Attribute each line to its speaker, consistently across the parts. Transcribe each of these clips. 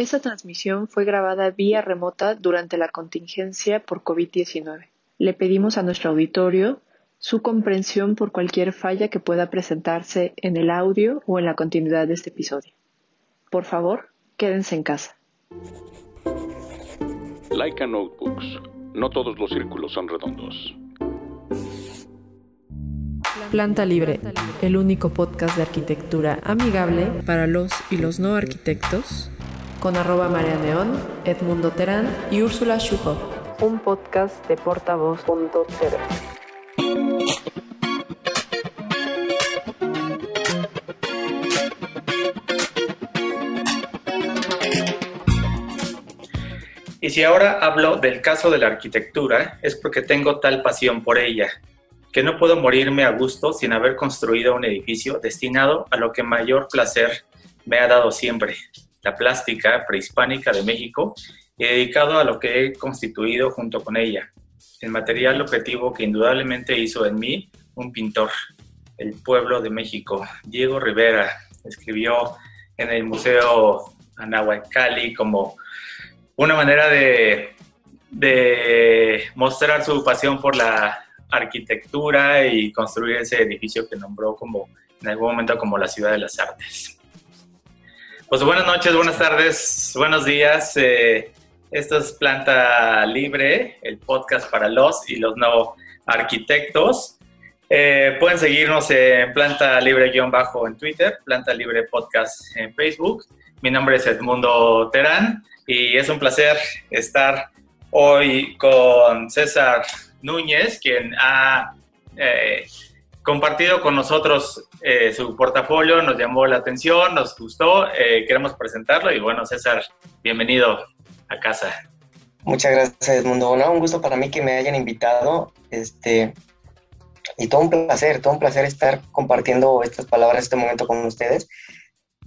Speaker 1: Esta transmisión fue grabada vía remota durante la contingencia por COVID-19. Le pedimos a nuestro auditorio su comprensión por cualquier falla que pueda presentarse en el audio o en la continuidad de este episodio. Por favor, quédense en casa.
Speaker 2: Laika Notebooks. No todos los círculos son redondos.
Speaker 1: Planta Libre, el único podcast de arquitectura amigable para los y los no arquitectos, con arroba María Neón, Edmundo Terán y Úrsula Schuhoff. Un podcast de portavoz.tv.
Speaker 3: Y si ahora hablo del caso de la arquitectura, es porque tengo tal pasión por ella, que no puedo morirme a gusto sin haber construido un edificio destinado a lo que mayor placer me ha dado siempre, la plástica prehispánica de México, y dedicado a lo que he constituido junto con ella, el material objetivo que indudablemente hizo en mí un pintor, el pueblo de México, Diego Rivera, escribió en el Museo Anahuacalli como una manera de, de mostrar su pasión por la arquitectura y construir ese edificio que nombró como en algún momento como la ciudad de las artes. Pues buenas noches, buenas tardes, buenos días. Eh, esto es Planta Libre, el podcast para los y los no arquitectos. Eh, pueden seguirnos en Planta Libre-bajo en Twitter, Planta Libre Podcast en Facebook. Mi nombre es Edmundo Terán y es un placer estar hoy con César Núñez, quien ha eh, compartido con nosotros eh, su portafolio, nos llamó la atención, nos gustó, eh, queremos presentarlo y bueno, César, bienvenido a casa.
Speaker 4: Muchas gracias, Edmundo. un gusto para mí que me hayan invitado. Este, y todo un placer, todo un placer estar compartiendo estas palabras, este momento con ustedes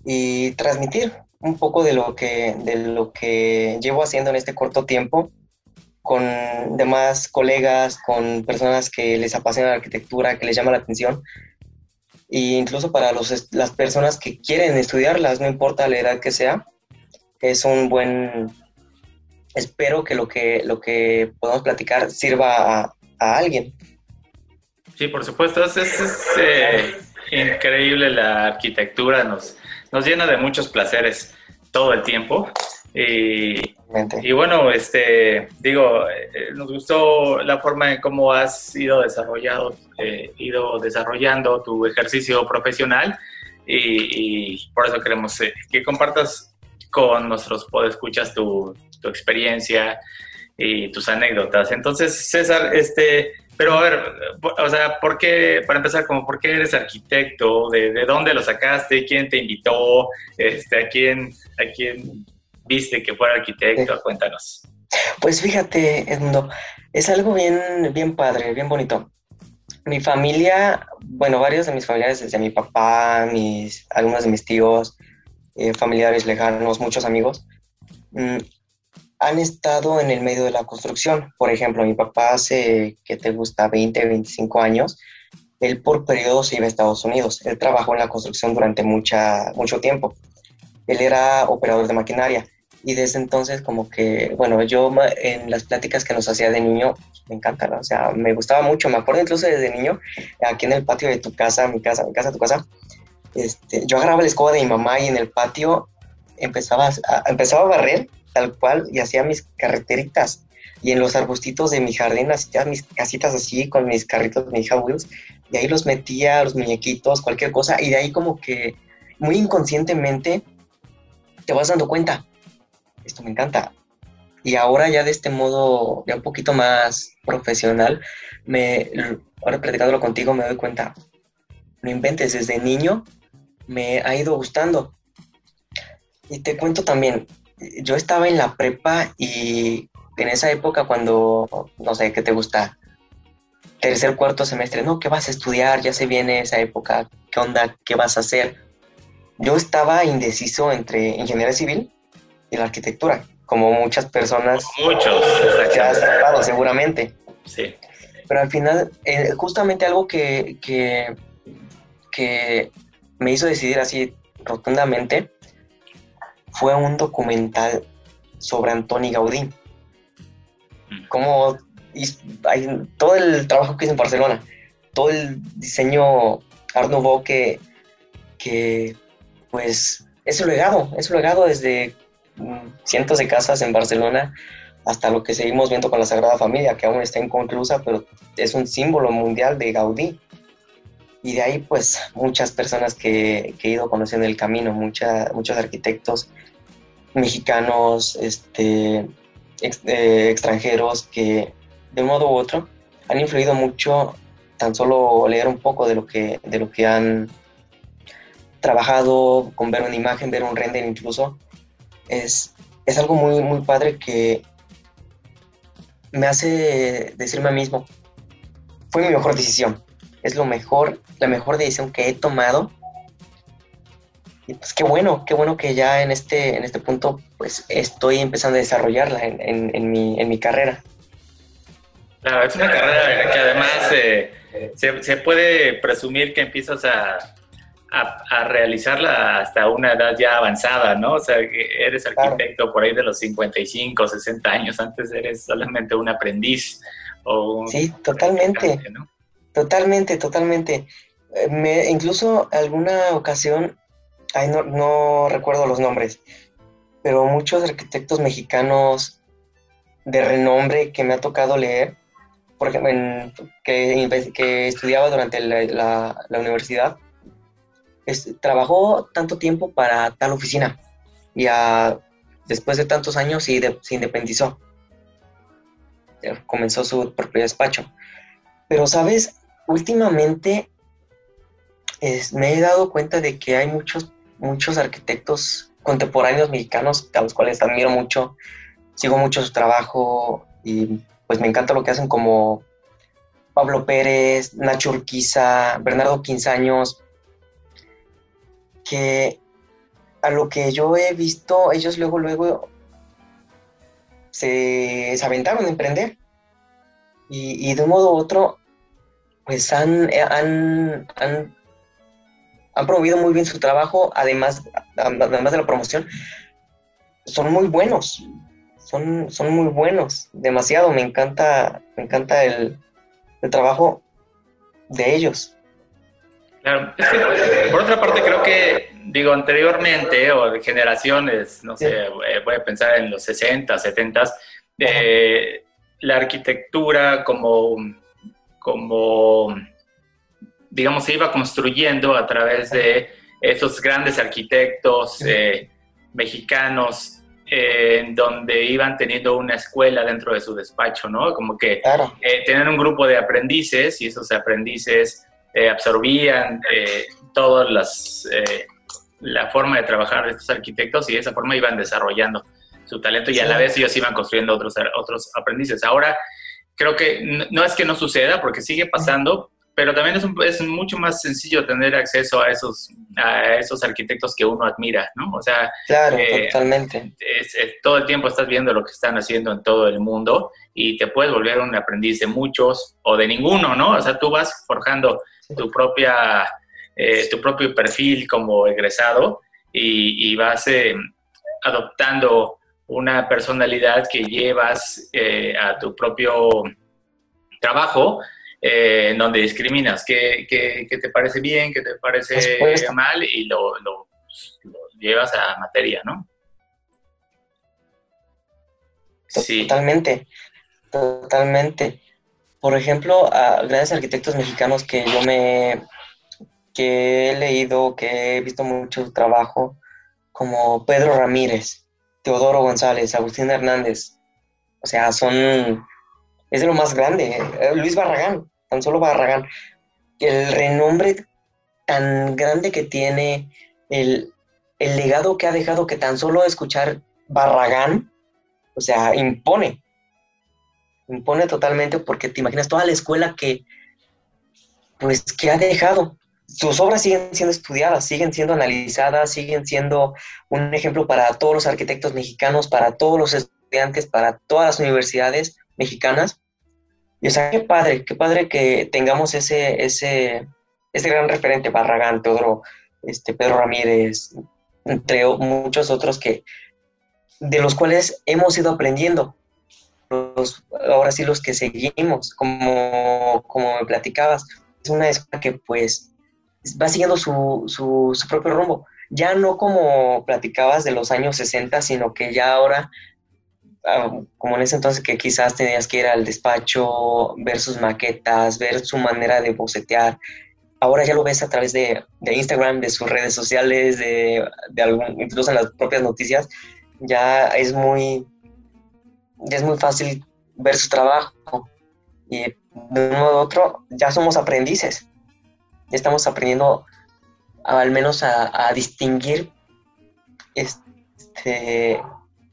Speaker 4: y transmitir un poco de lo que, de lo que llevo haciendo en este corto tiempo con demás colegas, con personas que les apasiona la arquitectura, que les llama la atención. E incluso para los, las personas que quieren estudiarlas, no importa la edad que sea, es un buen... Espero que lo que, lo que podamos platicar sirva a, alguien.
Speaker 3: Sí, por supuesto, es, es, eh, increíble la arquitectura, nos, nos llena de muchos placeres todo el tiempo. Y, y bueno, este, digo, eh, nos gustó la forma en cómo has ido desarrollado, eh, ido desarrollando tu ejercicio profesional y, por eso queremos eh, que compartas con nuestros podescuchas tu, tu experiencia y tus anécdotas. Entonces, César, este, pero a ver, o sea, ¿por qué, para empezar, como por qué eres arquitecto? ¿De, de dónde lo sacaste? ¿Quién te invitó? Este, ¿a quién, a quién viste que fuera arquitecto? Cuéntanos.
Speaker 4: Pues fíjate, Edmundo, es algo bien, bien padre, bien bonito. Mi familia, bueno, varios de mis familiares, desde mi papá, mis, algunos de mis tíos, eh, familiares lejanos, muchos amigos, mm, han estado en el medio de la construcción. Por ejemplo, mi papá hace, que te gusta, 20, 25 años, él por periodo se iba a Estados Unidos. Él trabajó en la construcción durante mucha, mucho tiempo. Él era operador de maquinaria. Y desde entonces como que, bueno, yo en las pláticas que nos hacía de niño, me encanta, o sea, me gustaba mucho, me acuerdo incluso desde niño, aquí en el patio de tu casa, mi casa, mi casa, tu casa, este, yo agarraba la escoba de mi mamá y en el patio empezaba a, empezaba a barrer tal cual y hacía mis carreteritas. Y en los arbustitos de mi jardín hacía mis casitas así con mis carritos, mis Wheels y ahí los metía, los muñequitos, cualquier cosa. Y de ahí como que muy inconscientemente te vas dando cuenta esto me encanta. Y ahora ya de este modo, ya un poquito más profesional, me, ahora platicándolo contigo me doy cuenta, no inventes, desde niño me ha ido gustando. Y te cuento también, yo estaba en la prepa y en esa época cuando, no sé, ¿qué te gusta? Tercer, cuarto semestre, no, ¿qué vas a estudiar? Ya se viene esa época, ¿qué onda? ¿Qué vas a hacer? Yo estaba indeciso entre ingeniería civil y la arquitectura, como muchas personas.
Speaker 3: Muchos,
Speaker 4: ya has seguramente.
Speaker 3: Sí.
Speaker 4: Pero al final, eh, justamente algo que, que, me hizo decidir así rotundamente fue un documental sobre Antoni Gaudí.
Speaker 3: Mm.
Speaker 4: Como hay, todo el trabajo que hizo en Barcelona, todo el diseño Art Nouveau que, que pues es su legado, es su legado desde mm, cientos de casas en Barcelona hasta lo que seguimos viendo con la Sagrada Familia, que aún está inconclusa, pero es un símbolo mundial de Gaudí. Y de ahí, pues, muchas personas que, he ido conociendo el camino, mucha, muchos arquitectos mexicanos, este, eh, extranjeros, que de un modo u otro han influido mucho, tan solo leer un poco de lo que, de lo que han trabajado, con ver una imagen, ver un render incluso, es, es algo muy, muy padre que me hace decirme a mí mismo, fue mi mejor decisión, es lo mejor, la mejor decisión que he tomado. Y pues qué bueno, qué bueno que ya en este, en este punto pues estoy empezando a desarrollarla en, en, mi, en mi carrera.
Speaker 3: Claro, es una carrera que además eh, se, se, puede presumir que empiezas a, a, realizarla hasta una edad ya avanzada, ¿no? O sea, que eres arquitecto por ahí de los 55, 60 años, antes eres solamente un aprendiz o un...
Speaker 4: Sí, totalmente, totalmente, totalmente. Eh, me, incluso alguna ocasión, ay, no, no recuerdo los nombres, pero muchos arquitectos mexicanos de renombre que me ha tocado leer, por ejemplo, que, que estudiaba durante la, la universidad, trabajó tanto tiempo para tal oficina y después de tantos años se independizó. Comenzó su propio despacho. Pero, ¿sabes? Últimamente me he dado cuenta de que hay muchos, muchos arquitectos contemporáneos mexicanos a los cuales admiro mucho, sigo mucho su trabajo y pues me encanta lo que hacen como Pablo Pérez, Nacho Urquiza, Bernardo Quinzaños, que a lo que yo he visto, ellos luego, luego se, aventaron a emprender. Y, de un modo u otro, pues han, han, han, promovido muy bien su trabajo, además, además de la promoción, son muy buenos, son, son muy buenos, demasiado, me encanta, me encanta el, el trabajo de ellos.
Speaker 3: Claro, por otra parte creo que, digo, anteriormente o de generaciones, no sé, eh, voy a pensar en los 60, 70, eh, la arquitectura como, como, digamos, se iba construyendo a través de esos grandes arquitectos eh, mexicanos en donde iban teniendo una escuela dentro de su despacho, ¿no? Como que tenían un grupo de aprendices y esos aprendices eh, absorbían eh, todas las eh, la forma de trabajar de estos arquitectos y de esa forma iban desarrollando su talento y a la vez ellos iban construyendo otros, otros aprendices. Ahora, creo que no, es que no suceda, porque sigue pasando, pero también es, es, mucho más sencillo tener acceso a esos, a esos arquitectos que uno admira, ¿no? O sea,
Speaker 4: claro, totalmente.
Speaker 3: todo el tiempo estás viendo lo que están haciendo en todo el mundo y te puedes volver un aprendiz de muchos o de ninguno, ¿no? O sea, tú vas forjando tu, propia, eh, tu propio perfil como egresado y, vas eh, adoptando una personalidad que llevas eh, a tu propio trabajo, en donde discriminas qué, te parece bien, qué te parece mal y lo, lo, llevas a materia, ¿no?
Speaker 4: Sí. Totalmente, totalmente por ejemplo, grandes arquitectos mexicanos que yo me que he leído, que he visto mucho trabajo, como Pedro Ramírez, Teodoro González, Agustín Hernández. O sea, son es de lo más grande. Eh, Luis Barragán, tan solo Barragán. El renombre tan grande que tiene, el, el legado que ha dejado, que tan solo escuchar Barragán, o sea, impone impone totalmente porque te imaginas toda la escuela que, pues, que ha dejado. Sus obras siguen siendo estudiadas, siguen siendo analizadas, siguen siendo un ejemplo para todos los arquitectos mexicanos, para todos los estudiantes, para todas las universidades mexicanas. Y o sea, qué padre, qué padre que tengamos ese, ese, ese gran referente, Barragán, Teodoro, este, Pedro Ramírez, entre muchos otros que, de los cuales hemos ido aprendiendo. Ahora sí los que seguimos, como, como me platicabas, es una escuela que pues va siguiendo su, su, propio rumbo. Ya no como platicabas de los años 60, sino que ya ahora ah, como en ese entonces que quizás tenías que ir al despacho, ver sus maquetas, ver su manera de bocetear. Ahora ya lo ves a través de, de Instagram, de sus redes sociales, de, de algún, incluso en las propias noticias. Ya es muy, es muy fácil ver su trabajo. Y de un modo u otro, ya somos aprendices estamos aprendiendo al menos a, distinguir este,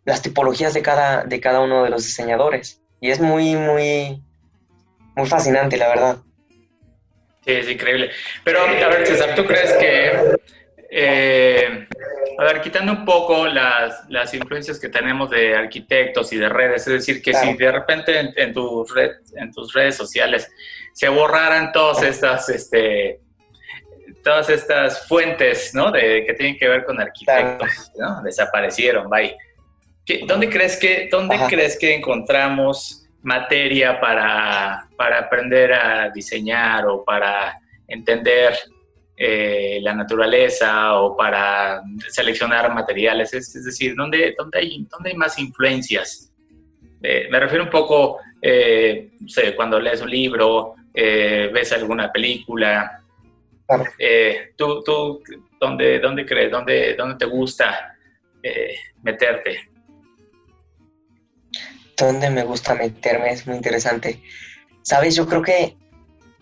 Speaker 4: las tipologías de cada, de cada uno de los diseñadores. Y es muy, muy, muy fascinante, la verdad.
Speaker 3: Sí, es increíble. Pero, a ver, César, ¿tú crees que, eh, a ver, quitando un poco las, las, influencias que tenemos de arquitectos y de redes, es decir, que si de repente en, en, red, en tus redes sociales se borraran todas estas, este, todas estas fuentes, ¿no? De, que tienen que ver con arquitectos, ¿no? Desaparecieron, bye. ¿Dónde crees que, dónde crees que encontramos materia para, para, aprender a diseñar o para entender eh, la naturaleza o para seleccionar materiales? Es, decir, ¿dónde, dónde, hay, ¿dónde hay más influencias? Eh, me refiero un poco, eh, no sé, cuando lees un libro, ves alguna película, ¿Tú, tú dónde, dónde crees, dónde, dónde te gusta meterte?
Speaker 4: ¿Dónde me gusta meterme? Es muy interesante. Sabes, yo creo que,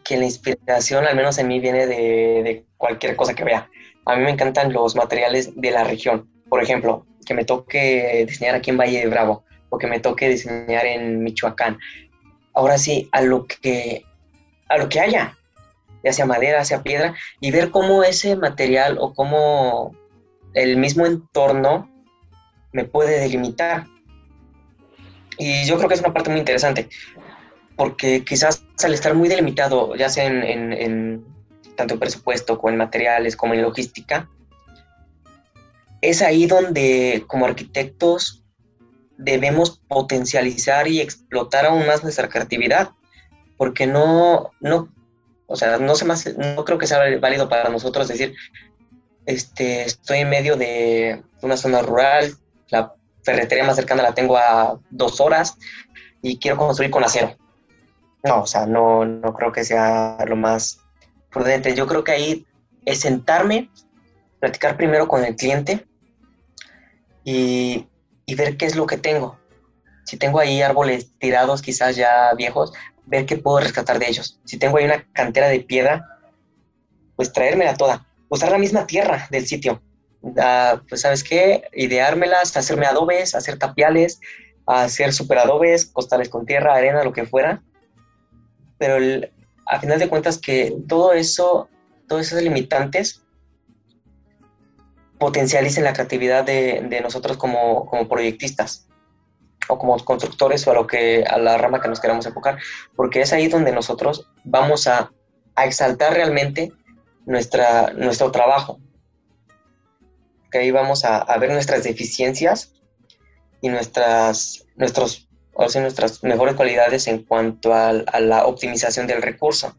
Speaker 4: que la inspiración, al menos en mí, viene de, de cualquier cosa que vea. A mí me encantan los materiales de la región. Por ejemplo, que me toque diseñar aquí en Valle de Bravo o que me toque diseñar en Michoacán. Ahora sí, a lo que, a lo que haya, ya sea madera, sea piedra, y ver cómo ese material o cómo el mismo entorno me puede delimitar. Y yo creo que es una parte muy interesante, porque quizás al estar muy delimitado, ya sea en, tanto en presupuesto como en materiales, como en logística, es ahí donde como arquitectos debemos potencializar y explotar aún más nuestra creatividad, porque no, no o sea, no, se más, no creo que sea válido para nosotros decir, este, estoy en medio de una zona rural, la ferretería más cercana la tengo a dos horas y quiero construir con acero. No, o sea, no, no creo que sea lo más prudente. Yo creo que ahí es sentarme, platicar primero con el cliente y, y ver qué es lo que tengo. Si tengo ahí árboles tirados, quizás ya viejos, ver qué puedo rescatar de ellos. Si tengo ahí una cantera de piedra, pues traérmela toda. Usar la misma tierra del sitio. Ah, pues, ¿sabes qué? Ideármelas, hacerme adobes, hacer tapiales, hacer superadobes, costales con tierra, arena, lo que fuera. Pero a final de cuentas que todo eso, todos esos limitantes potencialicen la creatividad de, nosotros como, como proyectistas o como constructores o a lo que a la rama que nos queramos enfocar, porque es ahí donde nosotros vamos a, a exaltar realmente nuestra, nuestro trabajo. Que ahí vamos a, a, ver nuestras deficiencias y nuestras, nuestros, o sea, nuestras mejores cualidades en cuanto a, a, la optimización del recurso.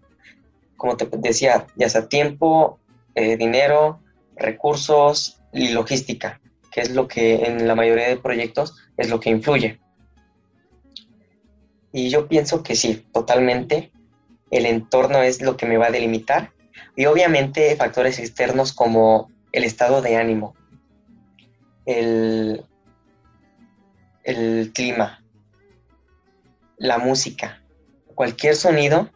Speaker 4: Como te decía, ya sea tiempo, eh, dinero, recursos y logística, que es lo que en la mayoría de proyectos es lo que influye. Y yo pienso que sí, totalmente. El entorno es lo que me va a delimitar. Y obviamente factores externos como el estado de ánimo, el, el clima, la música, cualquier sonido,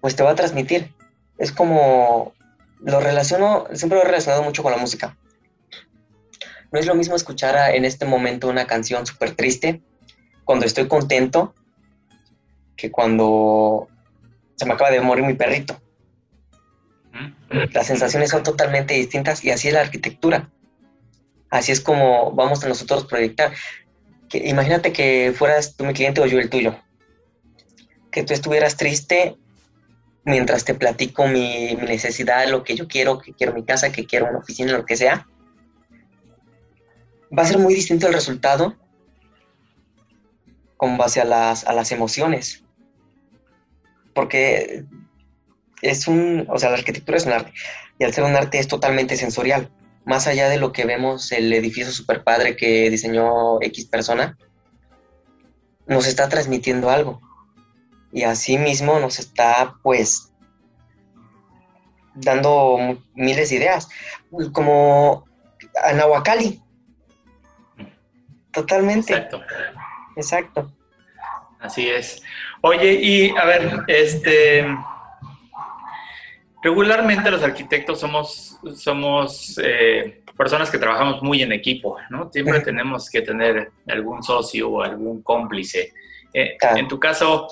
Speaker 4: pues te va a transmitir. Es como, lo relaciono, siempre lo he relacionado mucho con la música. No es lo mismo escuchar en este momento una canción súper triste cuando estoy contento que cuando se me acaba de morir mi perrito. Las sensaciones son totalmente distintas y así es la arquitectura. Así es como vamos a nosotros proyectar. Que, imagínate que fueras tú mi cliente o yo el tuyo. Que tú estuvieras triste mientras te platico mi, mi necesidad, lo que yo quiero, que quiero mi casa, que quiero una oficina, lo que sea va a ser muy distinto el resultado con base a las, a las emociones. Porque es un, o sea, la arquitectura es un arte y al ser un arte es totalmente sensorial. Más allá de lo que vemos el edificio super padre que diseñó X persona, nos está transmitiendo algo. Y así mismo nos está, pues, dando miles de ideas. Como Anahuacali. Totalmente.
Speaker 3: Exacto.
Speaker 4: Exacto.
Speaker 3: Así es. Oye, y a ver, este regularmente los arquitectos somos, somos eh, personas que trabajamos muy en equipo, ¿no? Siempre tenemos que tener algún socio o algún cómplice. Eh, en tu caso,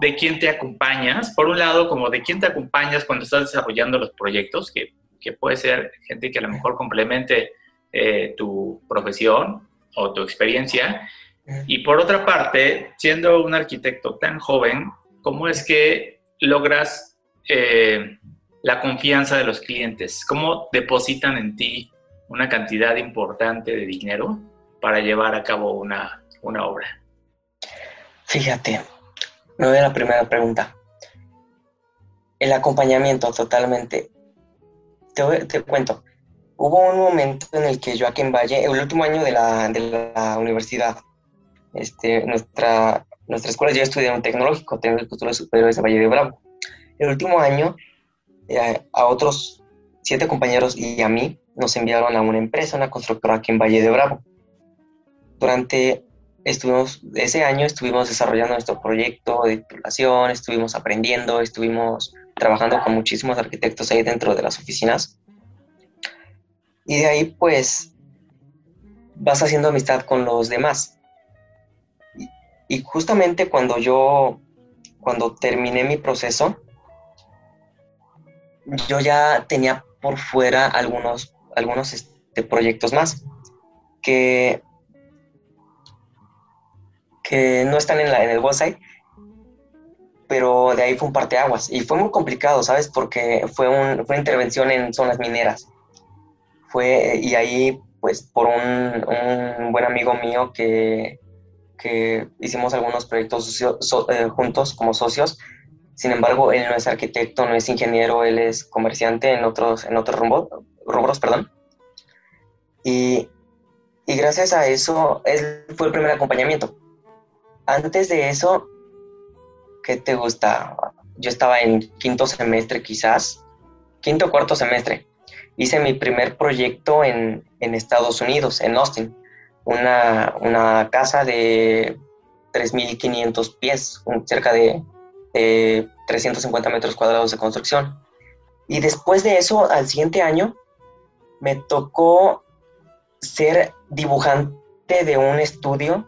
Speaker 3: ¿de quién te acompañas? Por un lado, como de quién te acompañas cuando estás desarrollando los proyectos, que, que puede ser gente que a lo mejor complemente eh, tu profesión o tu experiencia. Y por otra parte, siendo un arquitecto tan joven, ¿cómo es que logras eh, la confianza de los clientes? ¿Cómo depositan en ti una cantidad importante de dinero para llevar a cabo una, una obra?
Speaker 4: Fíjate, me voy a la primera pregunta. El acompañamiento totalmente. Te, te, cuento, hubo un momento en el que Joaquín Valle, el último año de la, de la universidad, este, nuestra, nuestra escuela yo estudié en un tecnológico, tengo el título superior de Valle de Bravo. El último año, eh, a otros siete compañeros y a mí nos enviaron a una empresa, una constructora aquí en Valle de Bravo. Durante estuvimos, ese año estuvimos desarrollando nuestro proyecto de titulación, estuvimos aprendiendo, estuvimos trabajando con muchísimos arquitectos ahí dentro de las oficinas. Y de ahí pues vas haciendo amistad con los demás. Y justamente cuando yo, cuando terminé mi proceso, yo ya tenía por fuera algunos, algunos este, proyectos más que, que no están en, la, en el website, pero de ahí fue un parteaguas. Y fue muy complicado, ¿sabes? Porque fue, un, fue una intervención en zonas mineras. Fue, y ahí, pues, por un, un buen amigo mío que, que hicimos algunos proyectos eh, juntos como socios. Sin embargo, él no es arquitecto, no es ingeniero, él es comerciante en otros, en otros rubros. Perdón. Y, y gracias a eso, él fue el primer acompañamiento. Antes de eso, ¿qué te gusta? Yo estaba en quinto semestre quizás, quinto o cuarto semestre. Hice mi primer proyecto en, en Estados Unidos, en Austin una, una casa de 3.500 pies, cerca de 350 metros cuadrados de construcción. Y después de eso, al siguiente año, me tocó ser dibujante de un estudio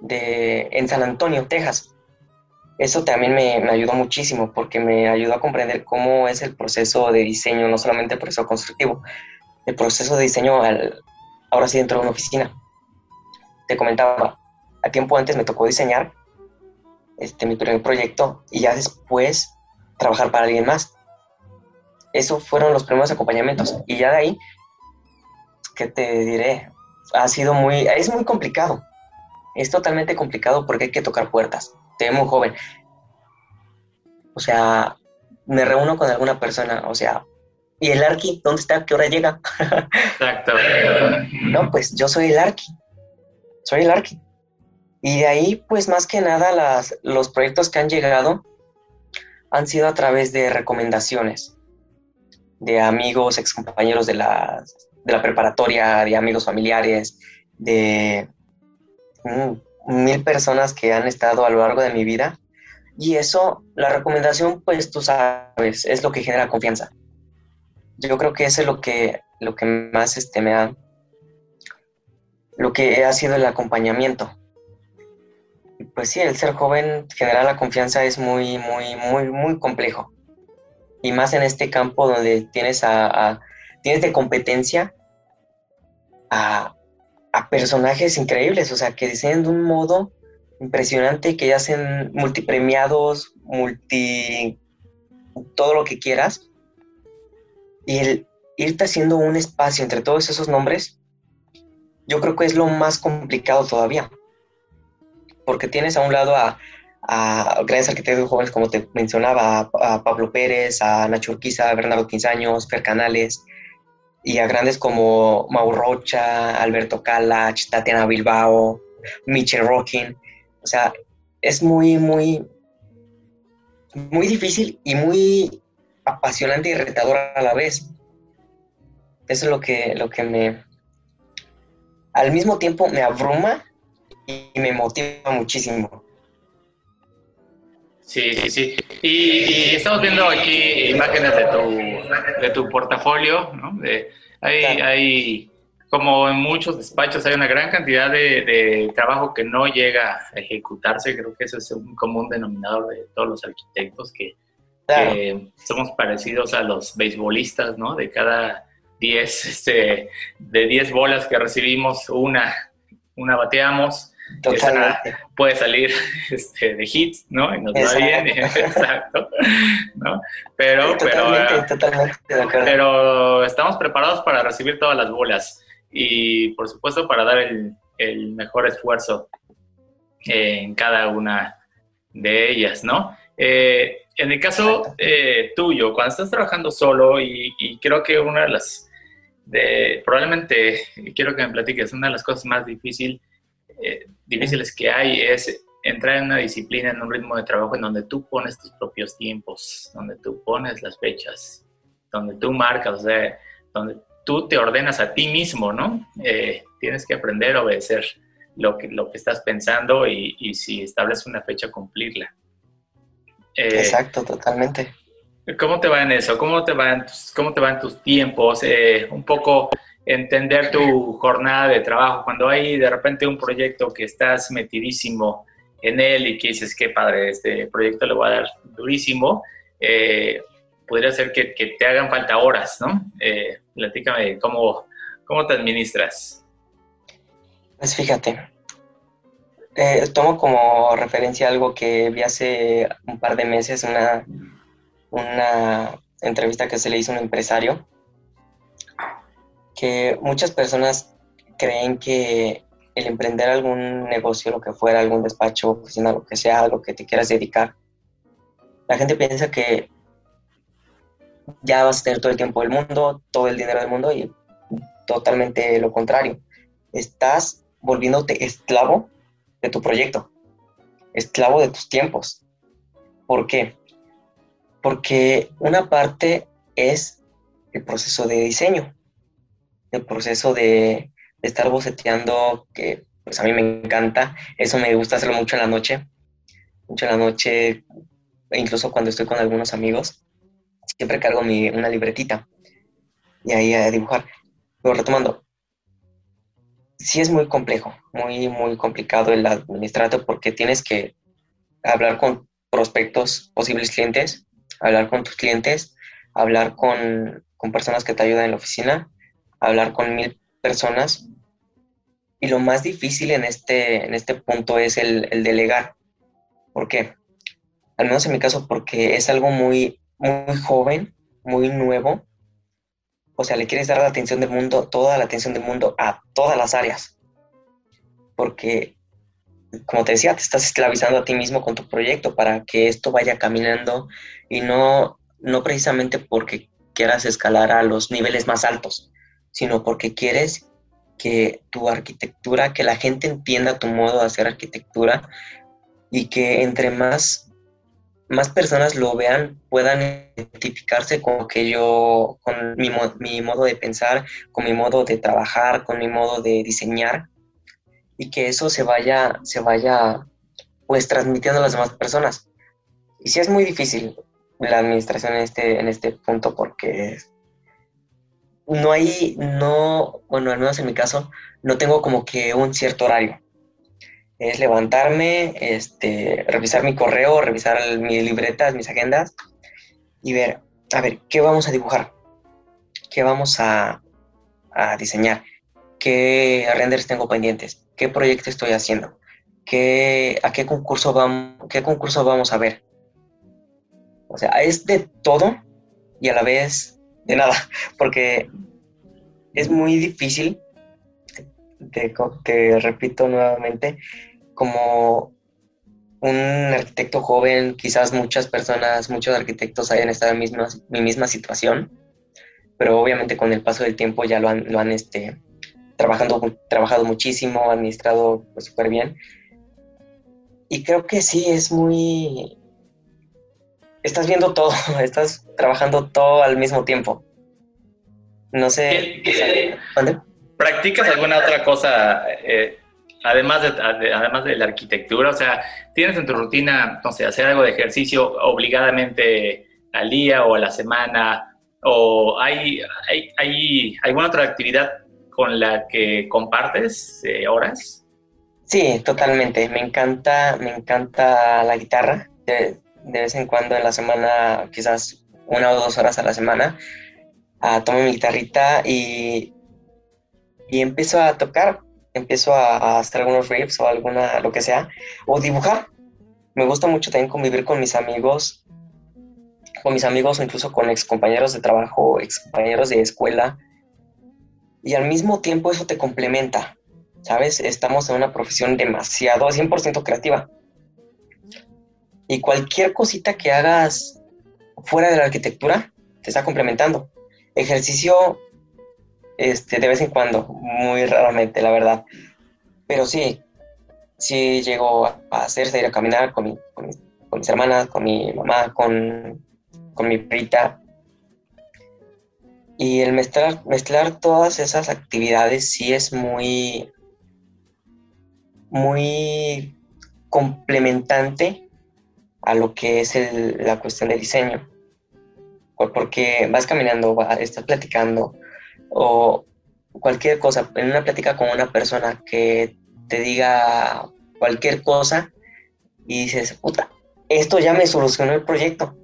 Speaker 4: de, en San Antonio, Texas. Eso también me, me, ayudó muchísimo porque me ayudó a comprender cómo es el proceso de diseño, no solamente el proceso constructivo, el proceso de diseño al, ahora sí dentro de una oficina te comentaba, a tiempo antes me tocó diseñar este, mi primer proyecto y ya después trabajar para alguien más. Esos fueron los primeros acompañamientos. Y ya de ahí, ¿qué te diré? Ha sido muy, es muy complicado. Es totalmente complicado porque hay que tocar puertas. Te muy joven. O sea, me reúno con alguna persona, o sea, ¿y el arqui? ¿Dónde está? ¿Qué hora llega?
Speaker 3: Exacto.
Speaker 4: no, pues yo soy el arqui soy el arqui. Y de ahí, pues más que nada, los proyectos que han llegado han sido a través de recomendaciones de amigos, excompañeros de la, de la preparatoria, de amigos familiares, de mil personas que han estado a lo largo de mi vida. Y eso, la recomendación, pues tú sabes, es lo que genera confianza. Yo creo que eso es lo que, lo que más este, me ha lo que ha sido el acompañamiento. Pues sí, el ser joven, generar la confianza es muy, muy, muy, muy complejo. Y más en este campo donde tienes, a, tienes de competencia a, personajes increíbles, o sea, que diseñan de un modo impresionante, que ya hacen multipremiados, multi... todo lo que quieras. Y el irte haciendo un espacio entre todos esos nombres yo creo que es lo más complicado todavía, porque tienes a un lado a, grandes arquitectos jóvenes, como te mencionaba, a, Pablo Pérez, a Nacho Urquiza, a Bernardo Quinzaños, Fer Canales, y a grandes como Mau Rocha, Alberto Calach, Tatiana Bilbao, Michel Rockin. O sea, es muy, muy, muy difícil y muy apasionante y retador a la vez. Eso es lo que, lo que me, al mismo tiempo me abruma y me motiva muchísimo.
Speaker 3: Sí, sí, sí. Y, estamos viendo aquí imágenes de tu, de tu portafolio, ¿no? hay, hay, como en muchos despachos, hay una gran cantidad de, trabajo que no llega a ejecutarse. Creo que eso es un común denominador de todos los arquitectos, que, que somos parecidos a los beisbolistas, ¿no? De cada 10, este, de 10 bolas que recibimos, una, una bateamos. Puede salir este, de hits, ¿no? Y nos va bien, exacto, ¿no? Pero, pero, pero estamos preparados para recibir todas las bolas y, por supuesto, para dar el, el mejor esfuerzo en cada una de ellas, ¿no? Eh, en el caso eh, tuyo, cuando estás trabajando solo, y, y, creo que una de las de, probablemente, quiero que me platiques, una de las cosas más difícil, eh, difíciles que hay es entrar en una disciplina, en un ritmo de trabajo en donde tú pones tus propios tiempos, donde tú pones las fechas, donde tú marcas, o sea, donde tú te ordenas a ti mismo, ¿no? Eh, tienes que aprender a obedecer lo que, lo que estás pensando y, y si estableces una fecha, cumplirla.
Speaker 4: Eh, Exacto, totalmente.
Speaker 3: ¿Cómo te va en eso? ¿Cómo te van tus, cómo te van tus tiempos? Eh, un poco entender tu jornada de trabajo. Cuando hay de repente un proyecto que estás metidísimo en él y que dices, qué padre, este proyecto le voy a dar durísimo, eh, podría ser que, que, te hagan falta horas, ¿no? Eh, platícame, ¿cómo, ¿cómo te administras?
Speaker 4: Pues fíjate, eh, tomo como referencia algo que vi hace un par de meses, una una entrevista que se le hizo a un empresario, que muchas personas creen que el emprender algún negocio, lo que fuera, algún despacho, oficina, lo que sea, lo que te quieras dedicar, la gente piensa que ya vas a tener todo el tiempo del mundo, todo el dinero del mundo y totalmente lo contrario. Estás volviéndote esclavo de tu proyecto, esclavo de tus tiempos. ¿Por qué? porque una parte es el proceso de diseño, el proceso de, estar boceteando, que pues a mí me encanta, eso me gusta hacerlo mucho en la noche, mucho en la noche, e incluso cuando estoy con algunos amigos, siempre cargo mi, una libretita y ahí a dibujar. Pero retomando, sí es muy complejo, muy, muy complicado el administrarte porque tienes que hablar con prospectos, posibles clientes, hablar con tus clientes, hablar con, personas que te ayudan en la oficina, hablar con mil personas. Y lo más difícil en este, en este punto es el, delegar. ¿Por qué? Al menos en mi caso, porque es algo muy, muy joven, muy nuevo. O sea, le quieres dar la atención del mundo, toda la atención del mundo a todas las áreas. Porque como te decía, te estás esclavizando a ti mismo con tu proyecto para que esto vaya caminando y no, no precisamente porque quieras escalar a los niveles más altos, sino porque quieres que tu arquitectura, que la gente entienda tu modo de hacer arquitectura y que entre más, más personas lo vean, puedan identificarse con que yo, con mi, mi modo de pensar, con mi modo de trabajar, con mi modo de diseñar y que eso se vaya, se vaya pues transmitiendo a las demás personas. Y sí es muy difícil la administración en este, en este punto porque no hay, no, bueno, al menos en mi caso, no tengo como que un cierto horario. Es levantarme, este, revisar mi correo, revisar mis libretas, mis agendas y ver, a ver, ¿qué vamos a dibujar? ¿Qué vamos a, a diseñar? ¿Qué renders tengo pendientes? qué proyecto estoy haciendo, qué, a qué concurso, vamos, qué concurso vamos a ver. O sea, es de todo y a la vez de nada, porque es muy difícil te, repito nuevamente, como un arquitecto joven, quizás muchas personas, muchos arquitectos hayan estado en misma, mi misma situación, pero obviamente con el paso del tiempo ya lo han, lo han este, trabajando, trabajado muchísimo, administrado súper pues, bien. Y creo que sí, es muy... Estás viendo todo, estás trabajando todo al mismo tiempo. No sé...
Speaker 3: ¿Practicas alguna otra cosa eh, además, de, además de la arquitectura? O sea, ¿tienes en tu rutina, no sé, hacer algo de ejercicio obligadamente al día o a la semana? ¿O hay, hay, hay alguna otra actividad con la que compartes eh, horas?
Speaker 4: Sí, totalmente. Me encanta, me encanta la guitarra. De, vez en cuando en la semana, quizás una o dos horas a la semana, uh, tomo mi guitarrita y, y empiezo a tocar. Empiezo a, hacer algunos riffs o alguna, lo que sea, o dibujar. Me gusta mucho también convivir con mis amigos, con mis amigos o incluso con ex compañeros de trabajo, ex compañeros de escuela, y al mismo tiempo eso te complementa, ¿sabes? Estamos en una profesión demasiado, 100% creativa. Y cualquier cosita que hagas fuera de la arquitectura te está complementando. Ejercicio, este, de vez en cuando, muy raramente, la verdad. Pero sí, sí llego a hacerse, ir a caminar con, con, mis hermanas, con mi mamá, con, con mi prita. Y el mezclar, mezclar todas esas actividades sí es muy, muy complementante a lo que es la cuestión de diseño. Porque vas caminando, estás platicando o cualquier cosa, en una plática con una persona que te diga cualquier cosa y dices, puta, esto ya me solucionó el proyecto.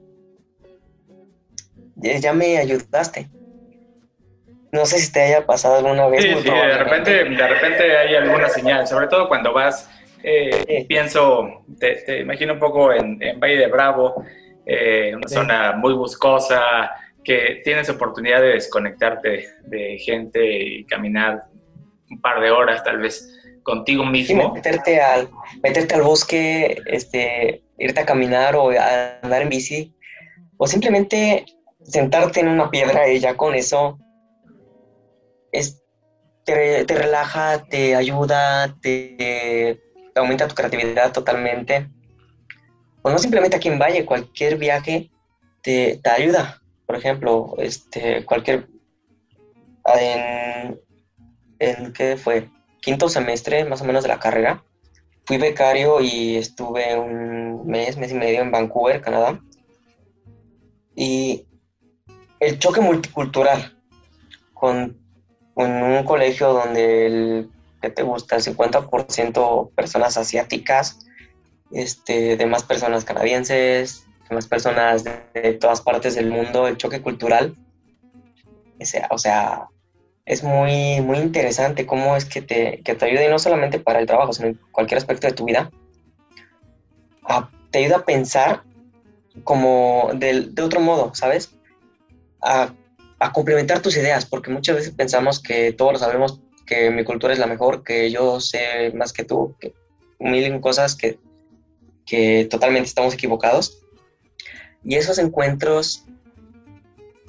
Speaker 4: Ya me ayudaste. No sé si te haya pasado alguna vez.
Speaker 3: Sí, sí, de repente, de repente hay alguna señal, sobre todo cuando vas, eh, pienso, te, imagino un poco en, Valle de Bravo, eh, una zona muy buscosa, que tienes oportunidad de desconectarte de gente y caminar un par de horas tal vez contigo mismo.
Speaker 4: meterte al, meterte al bosque, este, irte a caminar o a andar en bici, o simplemente sentarte en una piedra y ya con eso es, te, relaja, te ayuda, te, aumenta tu creatividad totalmente. O no simplemente aquí en Valle, cualquier viaje te, ayuda. Por ejemplo, este, cualquier... En, en qué fue quinto semestre más o menos de la carrera fui becario y estuve un mes mes y medio en Vancouver Canadá y el choque multicultural con en un colegio donde el, ¿qué te gusta? El 50% personas asiáticas, este, demás personas canadienses, demás personas de, todas partes del mundo, el choque cultural. o sea, es muy, muy interesante cómo es que te, que te ayuda, y no solamente para el trabajo, sino en cualquier aspecto de tu vida, te ayuda a pensar como de, de otro modo, ¿sabes? A a complementar tus ideas, porque muchas veces pensamos que todos lo sabemos, que mi cultura es la mejor, que yo sé más que tú, que mil cosas que, que totalmente estamos equivocados. Y esos encuentros,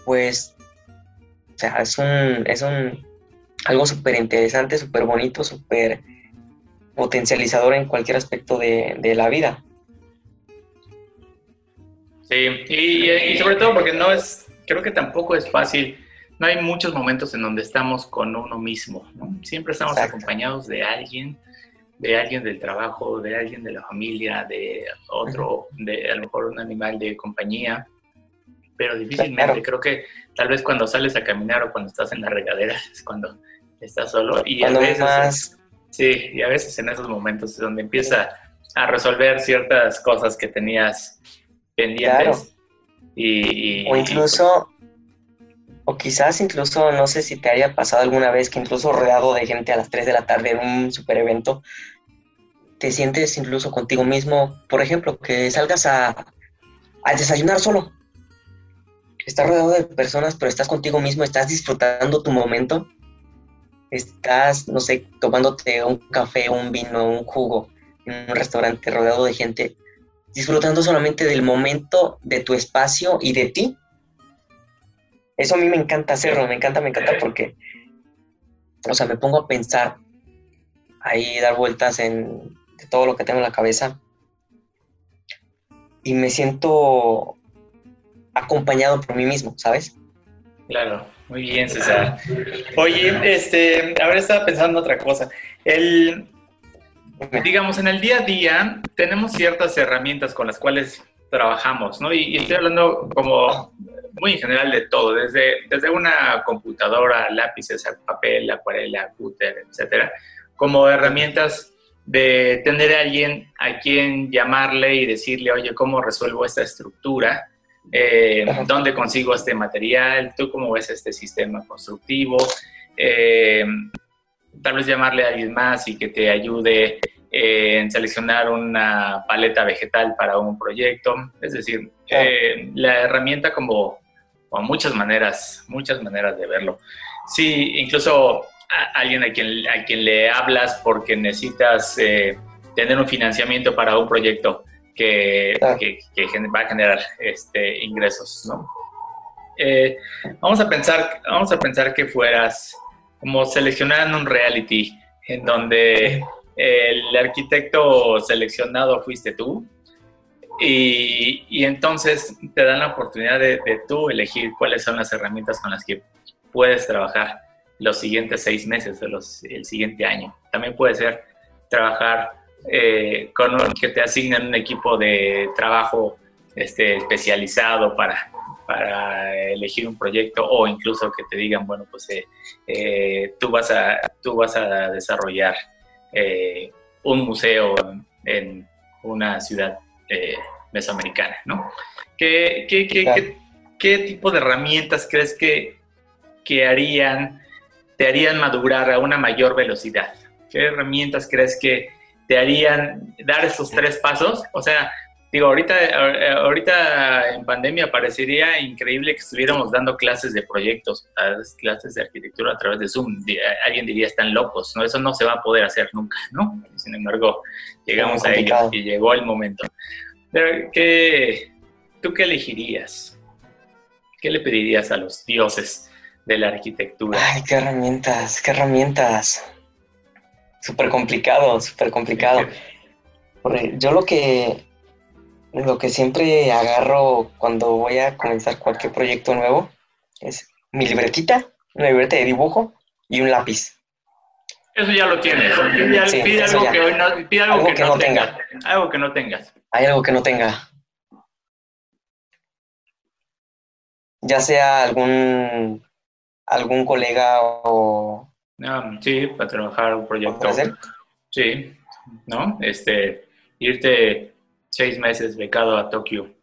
Speaker 4: pues, o sea, es un, es un algo súper interesante, súper bonito, súper potencializador en cualquier aspecto de, de la vida.
Speaker 3: Sí, y, y, sobre todo porque no es creo que tampoco es fácil. No hay muchos momentos en donde estamos con uno mismo, ¿no? Siempre estamos acompañados de alguien, de alguien del trabajo, de alguien de la familia, de otro, de a lo mejor un animal de compañía, pero difícilmente creo que tal vez cuando sales a caminar o cuando estás en la regadera es cuando estás solo. Y a veces sí, y a veces en esos momentos es donde empieza a resolver ciertas cosas que tenías pendientes
Speaker 4: o incluso, o quizás incluso, no sé si te haya pasado alguna vez que incluso rodeado de gente a las 3 de la tarde en un super evento, te sientes incluso contigo mismo, por ejemplo, que salgas a, a desayunar solo. Estás rodeado de personas, pero estás contigo mismo, estás disfrutando tu momento. estás, no sé, tomándote un café, un vino, un jugo en un restaurante rodeado de gente, disfrutando solamente del momento, de tu espacio y de ti. Eso a mí me encanta hacerlo, me encanta, me encanta porque, o sea, me pongo a pensar, ahí dar vueltas en todo lo que tengo en la cabeza y me siento acompañado por mí mismo, ¿sabes?
Speaker 3: Claro, muy bien, César. Oye, este, ahora estaba pensando otra cosa. El, digamos, en el día a día tenemos ciertas herramientas con las cuales trabajamos, ¿no? Y, estoy hablando como muy en general de todo, desde, desde una computadora, lápices, papel, acuarela, cúter, etcétera, como herramientas de tener a alguien a quien llamarle y decirle, oye, ¿cómo resuelvo esta estructura? Eh, ¿Dónde consigo este material? ¿Tú cómo ves este sistema constructivo? Eh, tal vez llamarle a alguien más y que te ayude eh, en seleccionar una paleta vegetal para un proyecto. Es decir, la herramienta como, como, muchas maneras, muchas maneras de verlo. Sí, incluso alguien a quien, a quien le hablas porque necesitas eh, tener un financiamiento para un proyecto que, que, va a generar este, ingresos, ¿no? Eh, vamos, a pensar, vamos a pensar que fueras como seleccionando un reality en donde el arquitecto seleccionado fuiste tú y, y entonces te dan la oportunidad de, de tú elegir cuáles son las herramientas con las que puedes trabajar los siguientes seis meses o los, el siguiente año. También puede ser trabajar eh, con que te asignen un equipo de trabajo este, especializado para, para elegir un proyecto o incluso que te digan, bueno, pues eh, eh, tú, vas a, tú vas a desarrollar un museo en una ciudad mesoamericana, ¿no? ¿Qué, qué, qué, qué, tipo de herramientas crees que, que harían te harían madurar a una mayor velocidad? ¿Qué herramientas crees que te harían dar esos tres pasos? O sea, digo, ahorita, ahorita en pandemia parecería increíble que estuviéramos dando clases de proyectos, clases de arquitectura a través de Zoom. Alguien diría, están locos, ¿no? Eso no se va a poder hacer nunca, ¿no? Sin embargo, llegamos a ello y llegó el momento. Pero, ¿qué, ¿tú qué elegirías? ¿Qué le pedirías a los dioses? de la arquitectura.
Speaker 4: Ay, qué herramientas, qué herramientas. Súper complicado, súper complicado. yo lo que, lo que siempre agarro cuando voy a comenzar cualquier proyecto nuevo es mi libretita, una libreta de dibujo y un lápiz.
Speaker 3: Eso ya lo tienes. Pide, algo, que, no, algo, que, no, tenga. Algo que no tengas.
Speaker 4: Hay algo que no tenga. Ya sea algún algún colega o...
Speaker 3: Ah, sí, para trabajar un proyecto. Sí, ¿no? Este, irte seis meses becado a Tokio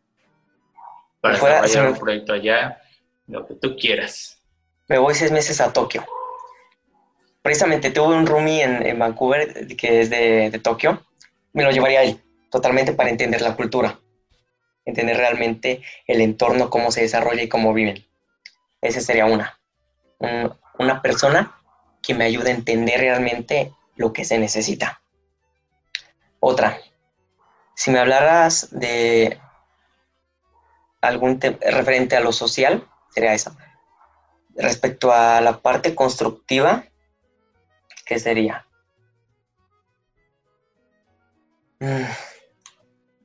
Speaker 3: para desarrollar un proyecto allá, lo que tú quieras.
Speaker 4: Me voy seis meses a Tokio. Precisamente tuve un roomie en, Vancouver que es de, de Tokio. Me lo llevaría ahí, totalmente para entender la cultura, entender realmente el entorno, cómo se desarrolla y cómo viven. Esa sería una una persona que me ayude a entender realmente lo que se necesita. Otra, si me hablaras de algún referente a lo social, sería eso. Respecto a la parte constructiva, ¿qué sería? Mm,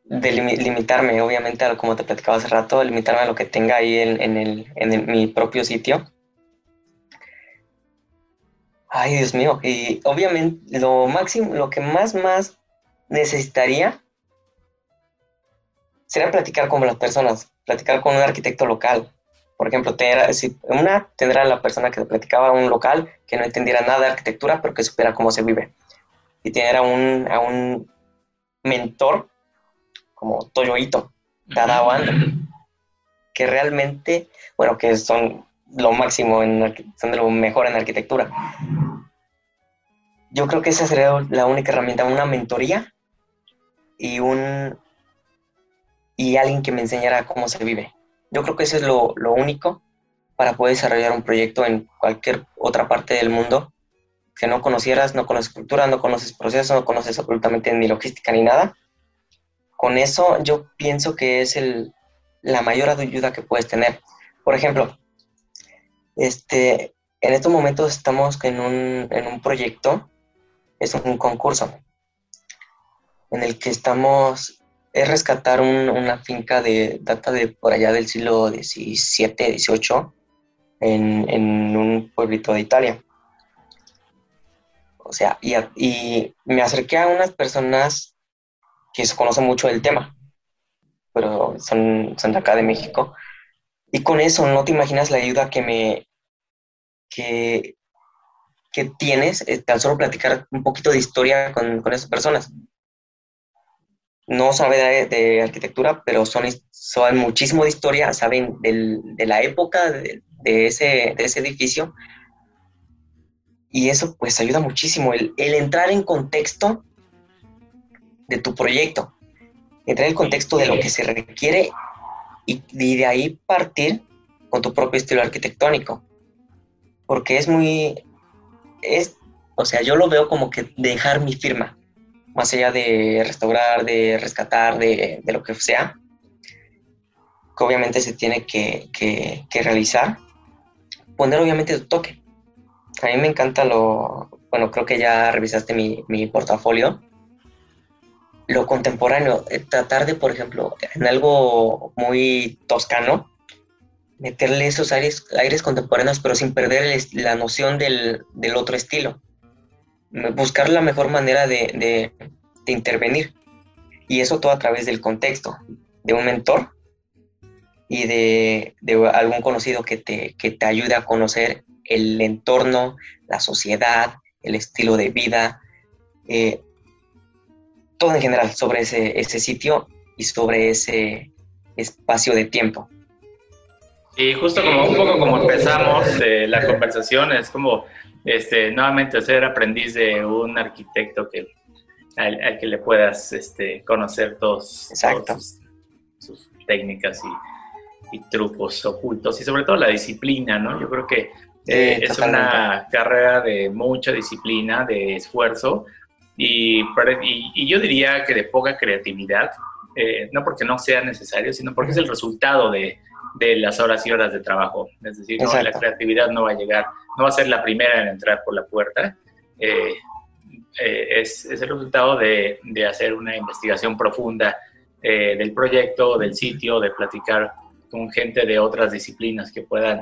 Speaker 4: de limitarme, obviamente, a como te platicaba hace rato, limitarme a lo que tenga ahí en, en mi propio sitio Ay, Dios mío. Y obviamente lo máximo, lo que más, más necesitaría sería platicar con las personas, platicar con un arquitecto local. Por ejemplo, si una tendrá la persona que platicaba un local que no entendiera nada de arquitectura, pero que supiera cómo se vive. Y tener a un, a un mentor como Toyoito, Tadao que realmente, bueno, que son lo máximo, en, son de lo mejor en arquitectura. Yo creo que esa sería la única herramienta, una mentoría y un y alguien que me enseñara cómo se vive. Yo creo que eso es lo, lo único para poder desarrollar un proyecto en cualquier otra parte del mundo que no conocieras, no conoces cultura, no conoces proceso, no conoces absolutamente ni logística ni nada. Con eso yo pienso que es el, la mayor ayuda que puedes tener. Por ejemplo, este, en estos momentos estamos en un, en un proyecto, es un concurso, en el que estamos, es rescatar una finca de data de por allá del siglo XVII, XVIII, en, en un pueblito de Italia. O sea, y, me acerqué a unas personas que se conocen mucho del tema, pero son, son de acá de México. Y con eso no te imaginas la ayuda que me, que, que tienes eh, tan solo platicar un poquito de historia con, con esas personas. No saben de, arquitectura, pero son, saben muchísimo de historia, saben de la época de, de, ese, de edificio. Y eso pues ayuda muchísimo, el, entrar en contexto de tu proyecto, entrar en contexto de lo que se requiere y, y de ahí partir con tu propio estilo arquitectónico. Porque es muy, es, o sea, yo lo veo como que dejar mi firma, más allá de restaurar, de rescatar, de, de lo que sea, que obviamente se tiene que, que, que, realizar, poner obviamente tu toque. A mí me encanta lo, bueno, creo que ya revisaste mi, mi portafolio, lo contemporáneo, eh, tratar de, por ejemplo, en algo muy toscano, meterle esos aires, aires contemporáneos, pero sin perder la noción del, del, otro estilo. Buscar la mejor manera de, de, de, intervenir. Y eso todo a través del contexto, de un mentor y de, algún conocido que te, que te ayude a conocer el entorno, la sociedad, el estilo de vida, eh, todo en general sobre ese, ese sitio y sobre ese espacio de tiempo.
Speaker 3: Y justo como un poco como empezamos eh, la conversación, es como este, nuevamente ser aprendiz de un arquitecto que, al, que le puedas este, conocer todos, sus, técnicas y, y, trucos ocultos y sobre todo la disciplina, ¿no? Yo creo que eh, es una carrera de mucha disciplina, de esfuerzo y, y, y yo diría que de poca creatividad, eh, no porque no sea necesario, sino porque es el resultado de de las horas y horas de trabajo. Es decir, la creatividad no va a llegar, no va a ser la primera en entrar por la puerta. Eh, eh, es, es, el resultado de, de, hacer una investigación profunda eh, del proyecto, del sitio, de platicar con gente de otras disciplinas que puedan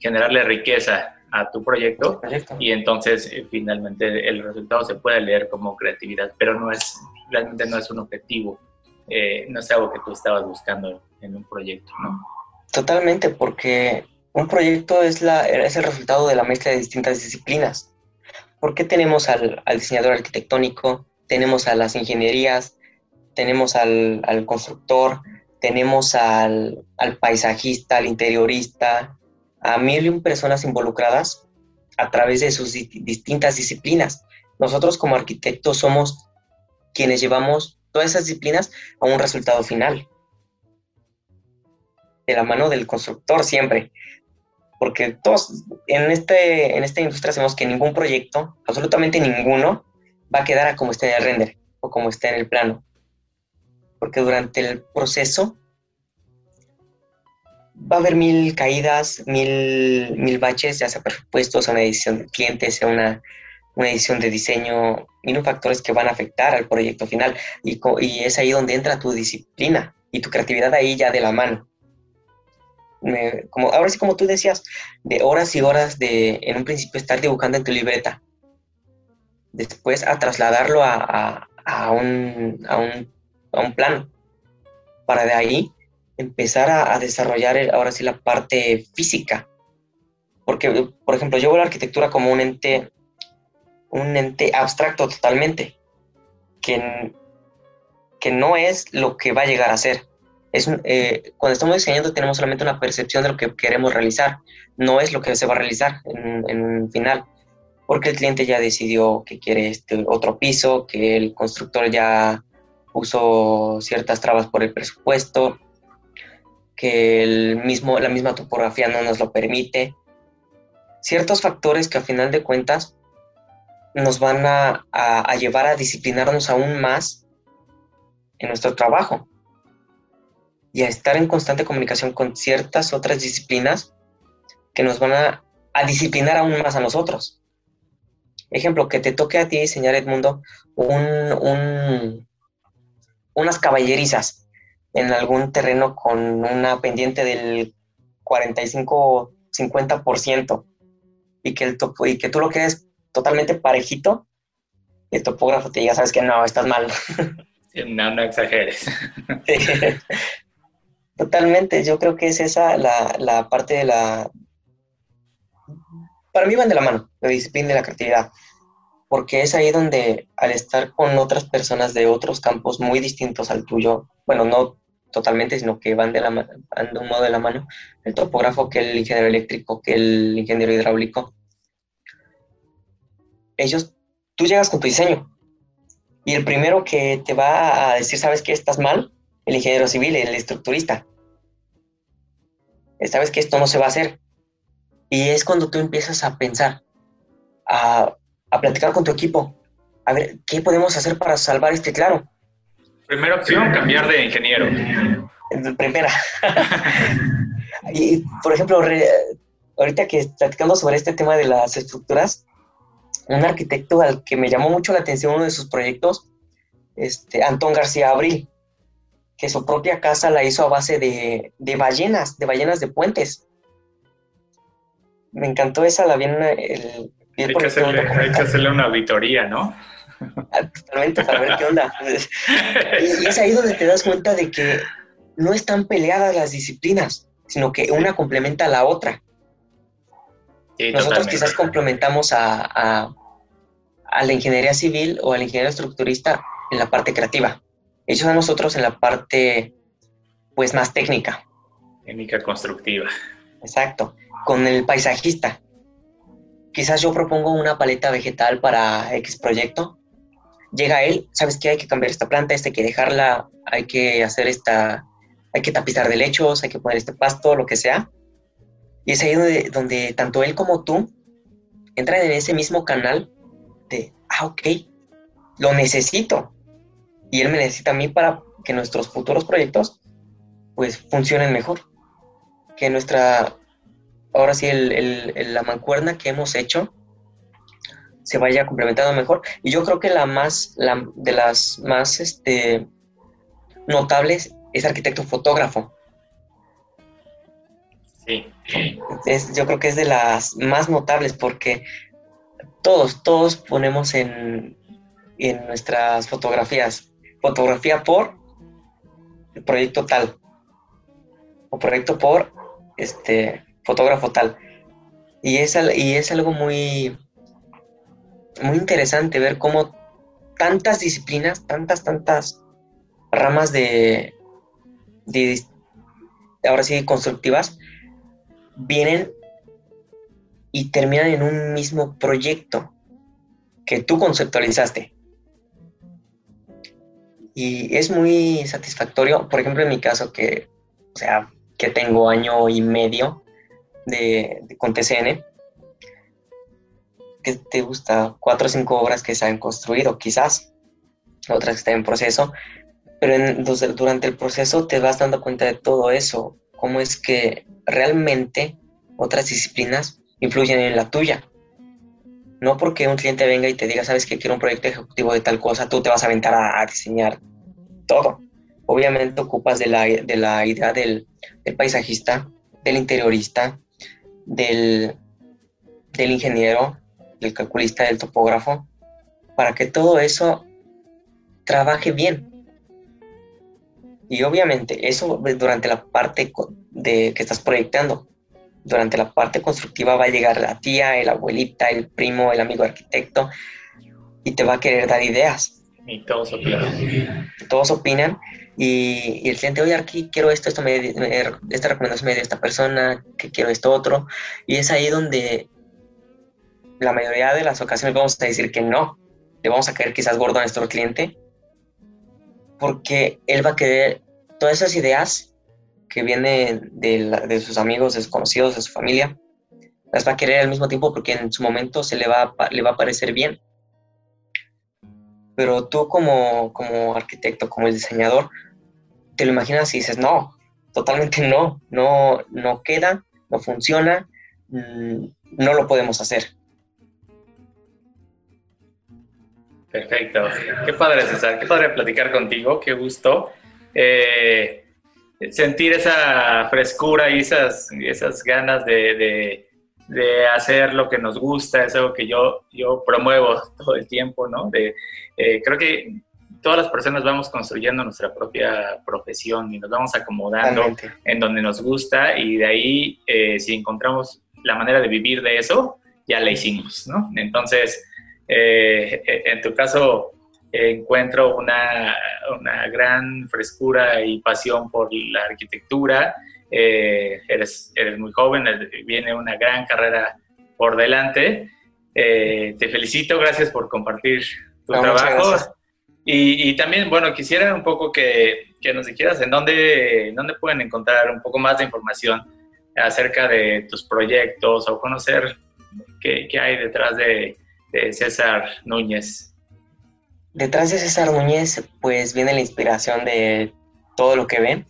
Speaker 3: generarle riqueza a tu proyecto y entonces finalmente el resultado se puede leer como creatividad, pero no es, realmente no es un objetivo no es algo que tú estabas buscando en un proyecto, ¿no?
Speaker 4: Totalmente, porque un proyecto es, la, es el resultado de la mezcla de distintas disciplinas. ¿Por qué tenemos al, al diseñador arquitectónico, tenemos a las ingenierías, tenemos al, al constructor, tenemos al, al, paisajista, al interiorista, a mil y un personas involucradas a través de sus distintas disciplinas. Nosotros como arquitectos somos quienes llevamos todas esas disciplinas a un resultado final. De la mano del constructor siempre. Porque todos en, este, en esta industria sabemos que ningún proyecto, absolutamente ninguno, va a quedar a como esté en el render o como esté en el plano. Porque durante el proceso va a haber mil caídas, mil, mil baches, ya sea presupuestos, una edición de clientes, sea una una edición de diseño, mil factores que van a afectar al proyecto final. Y, y, es ahí donde entra tu disciplina y tu creatividad ahí ya de la mano. Como, ahora sí, como tú decías, de horas y horas de, en un principio, estar dibujando en tu libreta. Después a trasladarlo a, a, a, un, a, un, plano. Para de ahí empezar a, a desarrollar ahora sí la parte física. Porque, por ejemplo, yo veo la arquitectura como un ente un ente abstracto totalmente, que, que no es lo que va a llegar a ser. Es, eh, cuando estamos diseñando tenemos solamente una percepción de lo que queremos realizar, no es lo que se va a realizar en, en un final, porque el cliente ya decidió que quiere este otro piso, que el constructor ya puso ciertas trabas por el presupuesto, que el mismo, la misma topografía no nos lo permite. ciertos factores que a final de cuentas nos van a, a llevar a disciplinarnos aún más en nuestro trabajo y a estar en constante comunicación con ciertas otras disciplinas que nos van a, disciplinar aún más a nosotros. Ejemplo, que te toque a ti diseñar, Edmundo, un, unas caballerizas en algún terreno con una pendiente del 45-50% y, que el topo, y que tú lo quieres totalmente parejito, y el topógrafo te diga, sabes que no, estás mal.
Speaker 3: No, no exageres.
Speaker 4: Totalmente, yo creo que es esa la, la, parte de la... Para mí van de la mano, la disciplina y la creatividad, porque es ahí donde al estar con otras personas de otros campos muy distintos al tuyo, bueno, no totalmente, sino que van de, la, van de un modo de la mano, el topógrafo, que el ingeniero eléctrico, que el ingeniero hidráulico, ellos, tú llegas con tu diseño y el primero que te va a decir, ¿sabes qué? Estás mal, el ingeniero civil, el estructurista. Sabes que esto no se va a hacer. Y es cuando tú empiezas a pensar, a, a platicar con tu equipo, a ver, ¿qué podemos hacer para salvar este claro?
Speaker 3: Primera opción, cambiar de ingeniero.
Speaker 4: Primera. y, por ejemplo, ahorita que platicando sobre este tema de las estructuras, un arquitecto al que me llamó mucho la atención uno de sus proyectos, este, Antón García Abril, que su propia casa la hizo a base de, ballenas, de ballenas de puentes. Me encantó esa, la vi en el...
Speaker 3: Hay que, hacerle, una auditoría, ¿no?
Speaker 4: Ah, totalmente, para ver qué onda. y, es ahí donde te das cuenta de que no están peleadas las disciplinas, sino que una complementa a la otra. Nosotros quizás complementamos a, a, a, la ingeniería civil o al ingeniero estructurista en la parte creativa ellos a nosotros en la parte pues más técnica.
Speaker 3: Técnica constructiva.
Speaker 4: Exacto. Con el paisajista. Quizás yo propongo una paleta vegetal para X proyecto. Llega él, ¿sabes qué? Hay que cambiar esta planta, esta hay que dejarla, hay que hacer esta, hay que tapizar de lechos, hay que poner este pasto, lo que sea. Y es ahí donde, donde tanto él como tú entran en ese mismo canal de, ah, ok, lo necesito y él me necesita a mí para que nuestros futuros proyectos pues funcionen mejor. Que nuestra, ahora sí, la mancuerna que hemos hecho se vaya complementando mejor. Y yo creo que la más, la, de las más este, notables es arquitecto fotógrafo.
Speaker 3: Sí.
Speaker 4: yo creo que es de las más notables porque todos, todos ponemos en, en nuestras fotografías fotografía por el proyecto tal o proyecto por este fotógrafo tal. Y es, y es algo muy, muy interesante ver cómo tantas disciplinas, tantas, tantas ramas de, de ahora sí, constructivas, vienen y terminan en un mismo proyecto que tú conceptualizaste. Y es muy satisfactorio, por ejemplo, en mi caso, que, o sea, que tengo año y medio de, con TCN, que te gusta cuatro o cinco obras que se han construido, quizás, otras que están en proceso, pero durante el proceso te vas dando cuenta de todo eso, cómo es que realmente otras disciplinas influyen en la tuya. No porque un cliente venga y te diga, sabes que quiero un proyecto ejecutivo de tal cosa, tú te vas a aventar a, diseñar todo. Obviamente ocupas de la, idea del, paisajista, del interiorista, del, del ingeniero, del calculista, del topógrafo, para que todo eso trabaje bien. Y obviamente eso durante la parte de que estás proyectando durante la parte constructiva va a llegar la tía, el abuelita, el primo, el amigo arquitecto y te va a querer dar ideas.
Speaker 3: Y todos opinan.
Speaker 4: Todos opinan y, el cliente, oye, aquí quiero esto, esto me, esta recomendación me dio esta persona, que quiero esto otro. Y es ahí donde la mayoría de las ocasiones vamos a decir que no. Le vamos a caer quizás gordo a nuestro cliente porque él va a querer todas esas ideas que viene de, sus amigos, de sus conocidos, de su familia, las va a querer al mismo tiempo porque en su momento se le va a, le va a parecer bien. Pero tú como, como arquitecto, como el diseñador, te lo imaginas y dices, no, totalmente no, no, no queda, no funciona, mm, no lo podemos hacer.
Speaker 3: Perfecto. Qué padre, César. Qué padre platicar contigo. Qué gusto. Eh, sentir esa frescura y esas, esas ganas de, hacer lo que nos gusta. Es algo que yo, yo promuevo todo el tiempo, ¿no? De, eh, creo que todas las personas vamos construyendo nuestra propia profesión y nos vamos acomodando en donde nos gusta y de ahí, eh, si encontramos la manera de vivir de eso, ya la hicimos, ¿no? Entonces, eh, eh, en tu caso, encuentro una, una, gran frescura y pasión por la arquitectura. Eh, eres, eres muy joven, viene una gran carrera por delante. te felicito, gracias por compartir tu trabajo. Y, y, también, bueno, quisiera un poco que, que nos dijeras en dónde, dónde pueden encontrar un poco más de información acerca de tus proyectos o conocer qué, qué hay detrás de, César Núñez?
Speaker 4: Detrás de César Núñez, pues viene la inspiración de todo lo que ve,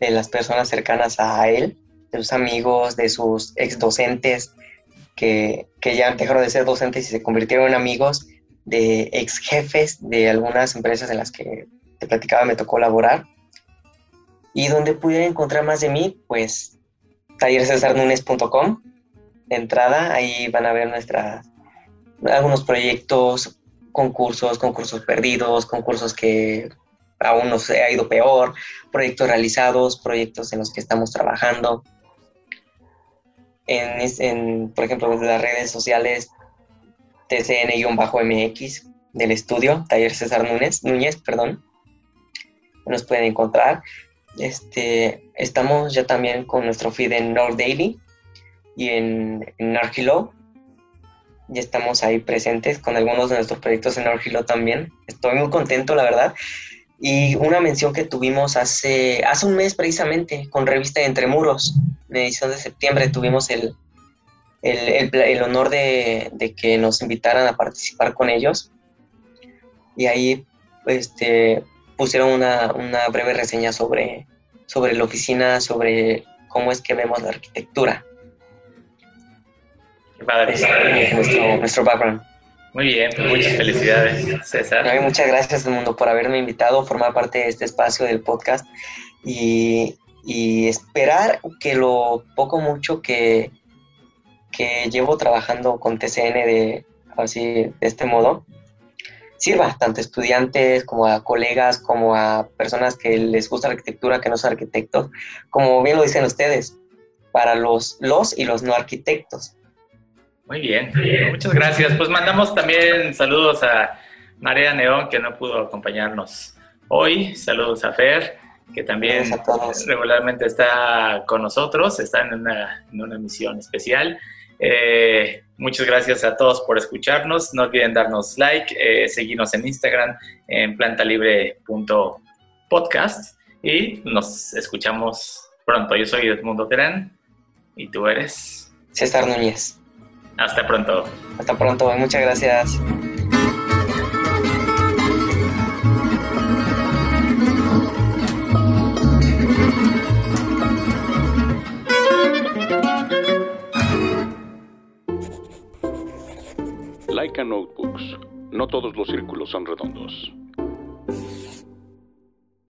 Speaker 4: de las personas cercanas a él, de sus amigos, de sus ex docentes, que, que ya dejaron de ser docentes y se convirtieron en amigos, de ex jefes de algunas empresas en las que te platicaba me tocó laborar. Y donde pudiera encontrar más de mí, pues tallerescesarnunes.com. De entrada, ahí van a ver nuestras algunos proyectos, concursos, concursos perdidos, concursos que aún no se ha ido peor, proyectos realizados, proyectos en los que estamos trabajando. En, por ejemplo, las redes sociales TCN-MX del estudio, Taller César Núñez, Núñez, perdón, nos pueden encontrar. Este, estamos ya también con nuestro feed en North Daily y en, en Archilo, ya estamos ahí presentes con algunos de nuestros proyectos en Orgilo también. Estoy muy contento, la verdad. Y una mención que tuvimos hace, hace un mes precisamente con revista Entre Muros, en edición de septiembre, tuvimos el, el, el, honor de, de, que nos invitaran a participar con ellos. Y ahí este, pusieron una, una breve reseña sobre, sobre la oficina, sobre cómo es que vemos la arquitectura. Nuestro, background.
Speaker 3: Muy bien, pues muchas felicidades, César.
Speaker 4: muchas gracias, mundo, por haberme invitado a formar parte de este espacio del podcast y, esperar que lo poco mucho que, que llevo trabajando con TCN de, así, de este modo sirva tanto a estudiantes como a colegas, como a personas que les gusta la arquitectura, que no son arquitectos, como bien lo dicen ustedes, para los, los y los no arquitectos.
Speaker 3: Muy bien, muchas gracias. Pues mandamos también saludos a María Neón, que no pudo acompañarnos hoy. Saludos a Fer, que también regularmente está con nosotros, está en una, en una misión especial. Eh, muchas gracias a todos por escucharnos. No olviden darnos like, eh, seguirnos en Instagram en plantalibre.podcast y nos escuchamos pronto. Yo soy Edmundo Terán y tú eres
Speaker 4: César Núñez.
Speaker 3: Hasta pronto.
Speaker 4: Hasta pronto, muchas gracias.
Speaker 2: Laika Notebooks. No todos los círculos son redondos.